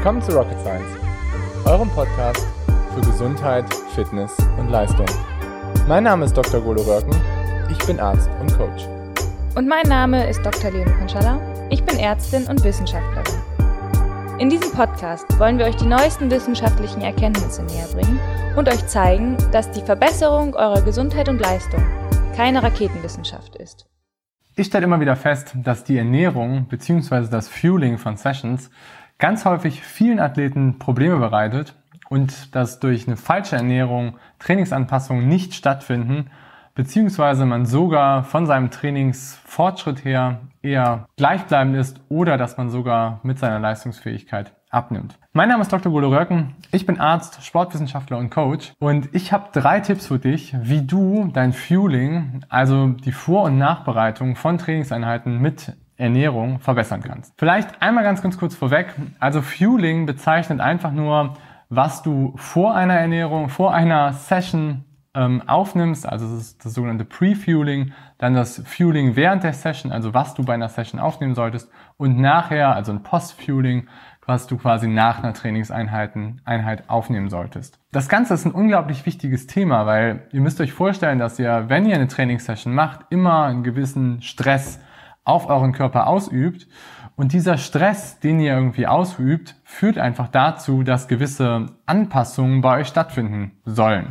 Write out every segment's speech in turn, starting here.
Willkommen zu Rocket Science, eurem Podcast für Gesundheit, Fitness und Leistung. Mein Name ist Dr. Golo Röcken, ich bin Arzt und Coach. Und mein Name ist Dr. Leon Konschalla, ich bin Ärztin und Wissenschaftlerin. In diesem Podcast wollen wir euch die neuesten wissenschaftlichen Erkenntnisse näher bringen und euch zeigen, dass die Verbesserung eurer Gesundheit und Leistung keine Raketenwissenschaft ist. Ich stelle immer wieder fest, dass die Ernährung bzw. das Fueling von Sessions ganz häufig vielen Athleten Probleme bereitet und dass durch eine falsche Ernährung Trainingsanpassungen nicht stattfinden, beziehungsweise man sogar von seinem Trainingsfortschritt her eher gleichbleibend ist oder dass man sogar mit seiner Leistungsfähigkeit abnimmt. Mein Name ist Dr. Golo Röcken, ich bin Arzt, Sportwissenschaftler und Coach und ich habe drei Tipps für dich, wie du dein Fueling, also die Vor- und Nachbereitung von Trainingseinheiten mit Ernährung verbessern kannst. Vielleicht einmal ganz, ganz kurz vorweg. Also Fueling bezeichnet einfach nur, was du vor einer Ernährung, vor einer Session ähm, aufnimmst, also das ist das sogenannte Pre-Fueling, dann das Fueling während der Session, also was du bei einer Session aufnehmen solltest und nachher, also ein Post-Fueling, was du quasi nach einer Trainingseinheit Einheit aufnehmen solltest. Das Ganze ist ein unglaublich wichtiges Thema, weil ihr müsst euch vorstellen, dass ihr, wenn ihr eine Trainingssession macht, immer einen gewissen Stress auf euren Körper ausübt. Und dieser Stress, den ihr irgendwie ausübt, führt einfach dazu, dass gewisse Anpassungen bei euch stattfinden sollen.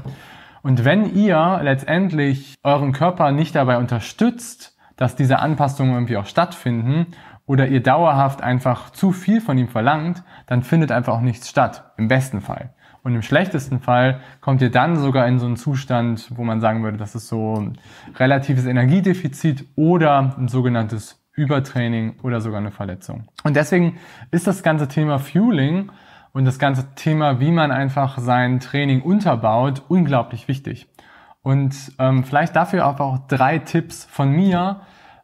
Und wenn ihr letztendlich euren Körper nicht dabei unterstützt, dass diese Anpassungen irgendwie auch stattfinden oder ihr dauerhaft einfach zu viel von ihm verlangt, dann findet einfach auch nichts statt. Im besten Fall. Und im schlechtesten Fall kommt ihr dann sogar in so einen Zustand, wo man sagen würde, das ist so ein relatives Energiedefizit oder ein sogenanntes Übertraining oder sogar eine Verletzung. Und deswegen ist das ganze Thema Fueling und das ganze Thema, wie man einfach sein Training unterbaut, unglaublich wichtig. Und ähm, vielleicht dafür auch drei Tipps von mir,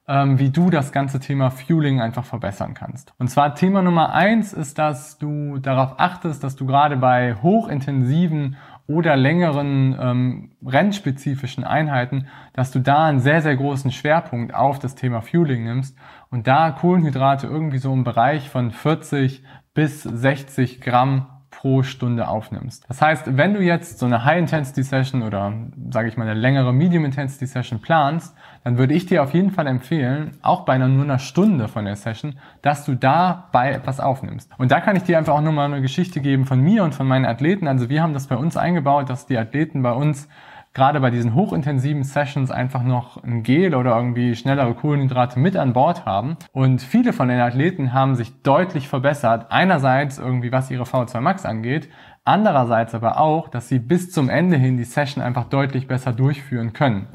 ähm, wie du das ganze Thema Fueling einfach verbessern kannst. Und zwar Thema Nummer eins ist, dass du darauf achtest, dass du gerade bei hochintensiven oder längeren ähm, rennspezifischen Einheiten, dass du da einen sehr, sehr großen Schwerpunkt auf das Thema Fueling nimmst und da Kohlenhydrate irgendwie so im Bereich von 40 bis 60 Gramm pro Stunde aufnimmst. Das heißt, wenn du jetzt so eine High-Intensity-Session oder sage ich mal eine längere Medium-Intensity-Session planst, dann würde ich dir auf jeden Fall empfehlen, auch bei einer nur einer Stunde von der Session, dass du dabei etwas aufnimmst. Und da kann ich dir einfach auch nochmal eine Geschichte geben von mir und von meinen Athleten. Also wir haben das bei uns eingebaut, dass die Athleten bei uns gerade bei diesen hochintensiven Sessions einfach noch ein Gel oder irgendwie schnellere Kohlenhydrate mit an Bord haben. Und viele von den Athleten haben sich deutlich verbessert. Einerseits irgendwie, was ihre V2 Max angeht. Andererseits aber auch, dass sie bis zum Ende hin die Session einfach deutlich besser durchführen können.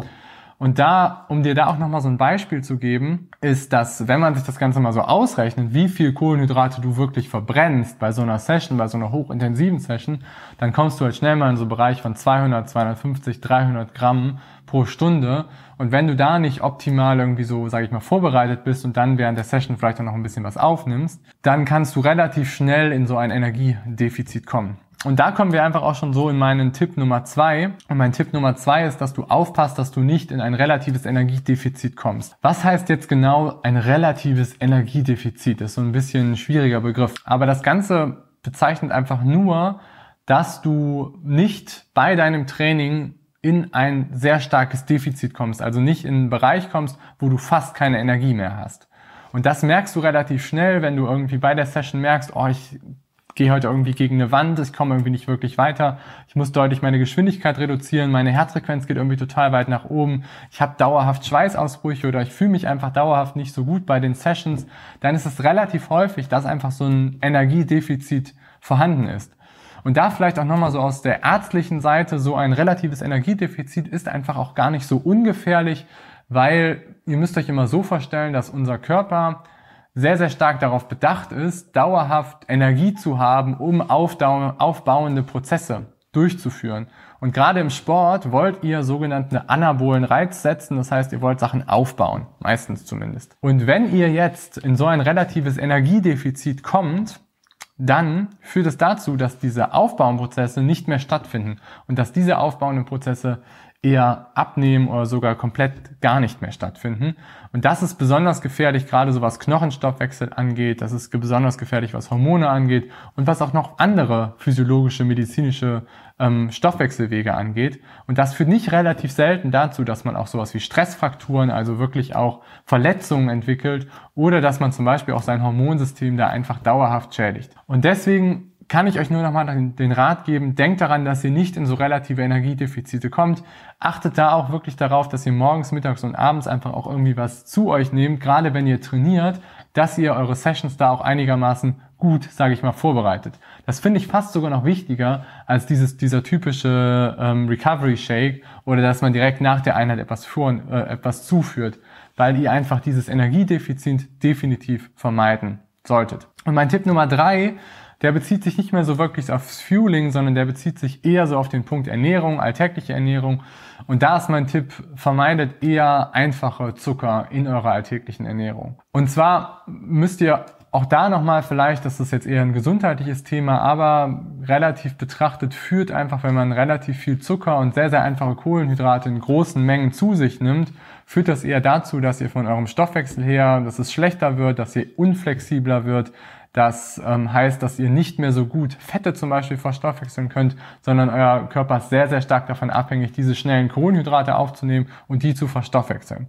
Und da, um dir da auch nochmal so ein Beispiel zu geben, ist, dass wenn man sich das Ganze mal so ausrechnet, wie viel Kohlenhydrate du wirklich verbrennst bei so einer Session, bei so einer hochintensiven Session, dann kommst du halt schnell mal in so einen Bereich von 200, 250, 300 Gramm pro Stunde. Und wenn du da nicht optimal irgendwie so, sage ich mal, vorbereitet bist und dann während der Session vielleicht auch noch ein bisschen was aufnimmst, dann kannst du relativ schnell in so ein Energiedefizit kommen. Und da kommen wir einfach auch schon so in meinen Tipp Nummer zwei. Und mein Tipp Nummer zwei ist, dass du aufpasst, dass du nicht in ein relatives Energiedefizit kommst. Was heißt jetzt genau ein relatives Energiedefizit? Das ist so ein bisschen ein schwieriger Begriff. Aber das Ganze bezeichnet einfach nur, dass du nicht bei deinem Training in ein sehr starkes Defizit kommst, also nicht in einen Bereich kommst, wo du fast keine Energie mehr hast. Und das merkst du relativ schnell, wenn du irgendwie bei der Session merkst, oh, ich gehe heute irgendwie gegen eine Wand, ich komme irgendwie nicht wirklich weiter, ich muss deutlich meine Geschwindigkeit reduzieren, meine Herzfrequenz geht irgendwie total weit nach oben, ich habe dauerhaft Schweißausbrüche oder ich fühle mich einfach dauerhaft nicht so gut bei den Sessions, dann ist es relativ häufig, dass einfach so ein Energiedefizit vorhanden ist. Und da vielleicht auch nochmal so aus der ärztlichen Seite, so ein relatives Energiedefizit ist einfach auch gar nicht so ungefährlich, weil ihr müsst euch immer so vorstellen, dass unser Körper sehr, sehr stark darauf bedacht ist, dauerhaft Energie zu haben, um aufbauende Prozesse durchzuführen. Und gerade im Sport wollt ihr sogenannten anabolen Reiz setzen, das heißt, ihr wollt Sachen aufbauen, meistens zumindest. Und wenn ihr jetzt in so ein relatives Energiedefizit kommt, dann führt es dazu, dass diese aufbauenden nicht mehr stattfinden und dass diese aufbauenden Prozesse eher abnehmen oder sogar komplett gar nicht mehr stattfinden. Und das ist besonders gefährlich, gerade so was Knochenstoffwechsel angeht. Das ist besonders gefährlich, was Hormone angeht und was auch noch andere physiologische, medizinische ähm, Stoffwechselwege angeht. Und das führt nicht relativ selten dazu, dass man auch sowas wie Stressfrakturen, also wirklich auch Verletzungen entwickelt oder dass man zum Beispiel auch sein Hormonsystem da einfach dauerhaft schädigt. Und deswegen kann ich euch nur nochmal den Rat geben, denkt daran, dass ihr nicht in so relative Energiedefizite kommt. Achtet da auch wirklich darauf, dass ihr morgens, mittags und abends einfach auch irgendwie was zu euch nehmt, gerade wenn ihr trainiert, dass ihr eure Sessions da auch einigermaßen gut, sage ich mal, vorbereitet. Das finde ich fast sogar noch wichtiger als dieses, dieser typische ähm, Recovery Shake oder dass man direkt nach der Einheit etwas, fuhren, äh, etwas zuführt, weil ihr einfach dieses Energiedefizit definitiv vermeiden solltet. Und mein Tipp Nummer drei der bezieht sich nicht mehr so wirklich aufs Fueling, sondern der bezieht sich eher so auf den Punkt Ernährung, alltägliche Ernährung. Und da ist mein Tipp, vermeidet eher einfache Zucker in eurer alltäglichen Ernährung. Und zwar müsst ihr auch da nochmal vielleicht, das ist jetzt eher ein gesundheitliches Thema, aber relativ betrachtet führt einfach, wenn man relativ viel Zucker und sehr, sehr einfache Kohlenhydrate in großen Mengen zu sich nimmt, führt das eher dazu, dass ihr von eurem Stoffwechsel her, dass es schlechter wird, dass ihr unflexibler wird, das ähm, heißt, dass ihr nicht mehr so gut Fette zum Beispiel verstoffwechseln könnt, sondern euer Körper ist sehr, sehr stark davon abhängig, diese schnellen Kohlenhydrate aufzunehmen und die zu verstoffwechseln.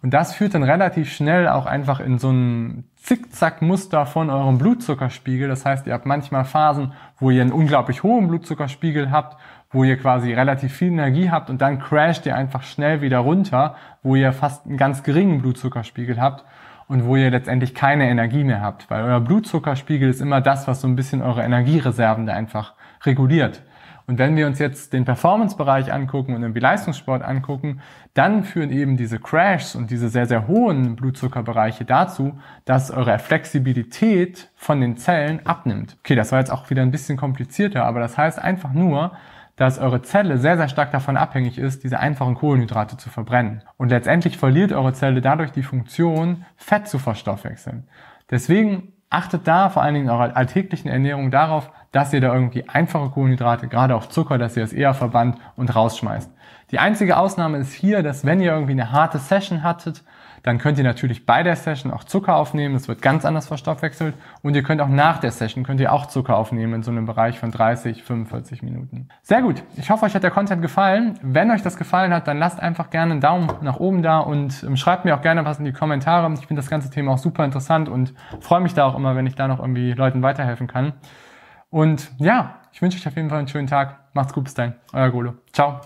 Und das führt dann relativ schnell auch einfach in so ein Zickzack-Muster von eurem Blutzuckerspiegel. Das heißt, ihr habt manchmal Phasen, wo ihr einen unglaublich hohen Blutzuckerspiegel habt, wo ihr quasi relativ viel Energie habt und dann crasht ihr einfach schnell wieder runter, wo ihr fast einen ganz geringen Blutzuckerspiegel habt und wo ihr letztendlich keine Energie mehr habt, weil euer Blutzuckerspiegel ist immer das, was so ein bisschen eure Energiereserven da einfach reguliert. Und wenn wir uns jetzt den Performance-Bereich angucken und den Leistungssport angucken, dann führen eben diese Crashs und diese sehr, sehr hohen Blutzuckerbereiche dazu, dass eure Flexibilität von den Zellen abnimmt. Okay, das war jetzt auch wieder ein bisschen komplizierter, aber das heißt einfach nur, dass eure Zelle sehr, sehr stark davon abhängig ist, diese einfachen Kohlenhydrate zu verbrennen. Und letztendlich verliert eure Zelle dadurch die Funktion, Fett zu verstoffwechseln. Deswegen achtet da vor allen Dingen in eurer alltäglichen Ernährung darauf, dass ihr da irgendwie einfache Kohlenhydrate, gerade auch Zucker, dass ihr es eher verbannt und rausschmeißt. Die einzige Ausnahme ist hier, dass wenn ihr irgendwie eine harte Session hattet, dann könnt ihr natürlich bei der Session auch Zucker aufnehmen. Das wird ganz anders verstoffwechselt. Und ihr könnt auch nach der Session, könnt ihr auch Zucker aufnehmen in so einem Bereich von 30, 45 Minuten. Sehr gut. Ich hoffe, euch hat der Content gefallen. Wenn euch das gefallen hat, dann lasst einfach gerne einen Daumen nach oben da und ähm, schreibt mir auch gerne was in die Kommentare. Ich finde das ganze Thema auch super interessant und freue mich da auch immer, wenn ich da noch irgendwie Leuten weiterhelfen kann. Und ja, ich wünsche euch auf jeden Fall einen schönen Tag. Macht's gut, bis dahin. Euer Golo. Ciao.